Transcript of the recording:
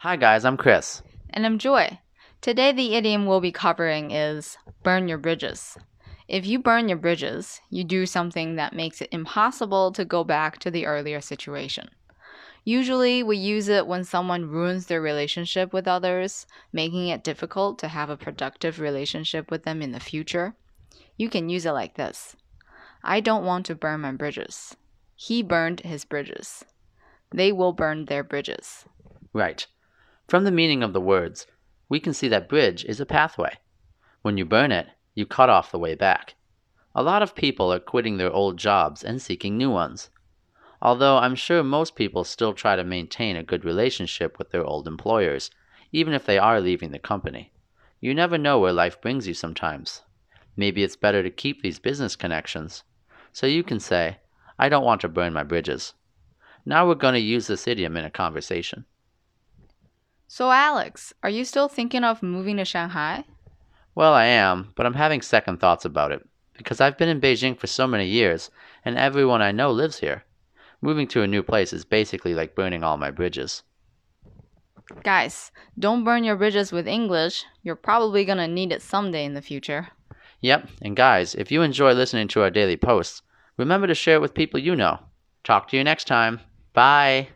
Hi, guys, I'm Chris. And I'm Joy. Today, the idiom we'll be covering is burn your bridges. If you burn your bridges, you do something that makes it impossible to go back to the earlier situation. Usually, we use it when someone ruins their relationship with others, making it difficult to have a productive relationship with them in the future. You can use it like this I don't want to burn my bridges. He burned his bridges. They will burn their bridges. Right. From the meaning of the words, we can see that bridge is a pathway. When you burn it, you cut off the way back. A lot of people are quitting their old jobs and seeking new ones. Although I'm sure most people still try to maintain a good relationship with their old employers, even if they are leaving the company. You never know where life brings you sometimes. Maybe it's better to keep these business connections. So you can say, I don't want to burn my bridges. Now we're going to use this idiom in a conversation. So, Alex, are you still thinking of moving to Shanghai? Well, I am, but I'm having second thoughts about it because I've been in Beijing for so many years and everyone I know lives here. Moving to a new place is basically like burning all my bridges. Guys, don't burn your bridges with English. You're probably gonna need it someday in the future. Yep, and guys, if you enjoy listening to our daily posts, remember to share it with people you know. Talk to you next time. Bye.